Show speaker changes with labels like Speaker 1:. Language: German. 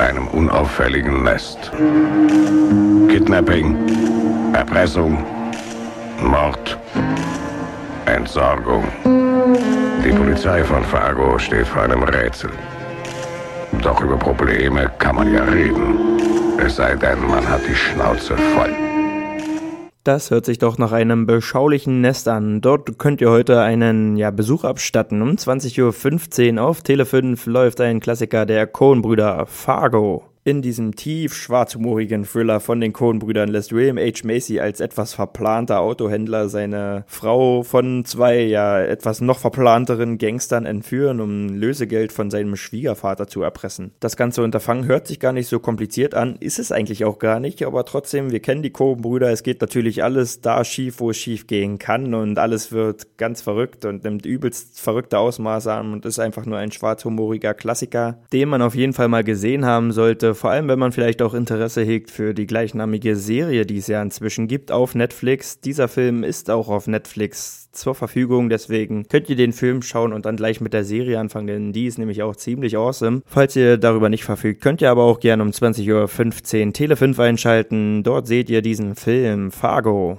Speaker 1: einem unauffälligen Nest. Kidnapping, Erpressung, Mord, Entsorgung. Die Polizei von Fargo steht vor einem Rätsel. Doch über Probleme kann man ja reden. Es sei denn, man hat die Schnauze voll.
Speaker 2: Das hört sich doch nach einem beschaulichen Nest an. Dort könnt ihr heute einen ja, Besuch abstatten. Um 20.15 Uhr auf Tele 5 läuft ein Klassiker der Coen-Brüder Fargo. In diesem tief schwarzhumorigen Thriller von den Coen-Brüdern lässt William H. Macy als etwas verplanter Autohändler seine Frau von zwei, ja, etwas noch verplanteren Gangstern entführen, um Lösegeld von seinem Schwiegervater zu erpressen. Das ganze Unterfangen hört sich gar nicht so kompliziert an, ist es eigentlich auch gar nicht, aber trotzdem, wir kennen die Coen-Brüder, es geht natürlich alles da schief, wo es schief gehen kann und alles wird ganz verrückt und nimmt übelst verrückte Ausmaße an und ist einfach nur ein schwarzhumoriger Klassiker, den man auf jeden Fall mal gesehen haben sollte vor allem wenn man vielleicht auch Interesse hegt für die gleichnamige Serie, die es ja inzwischen gibt auf Netflix. Dieser Film ist auch auf Netflix zur Verfügung, deswegen könnt ihr den Film schauen und dann gleich mit der Serie anfangen, denn die ist nämlich auch ziemlich awesome. Falls ihr darüber nicht verfügt, könnt ihr aber auch gerne um 20.15 Uhr Tele 5 einschalten. Dort seht ihr diesen Film Fargo.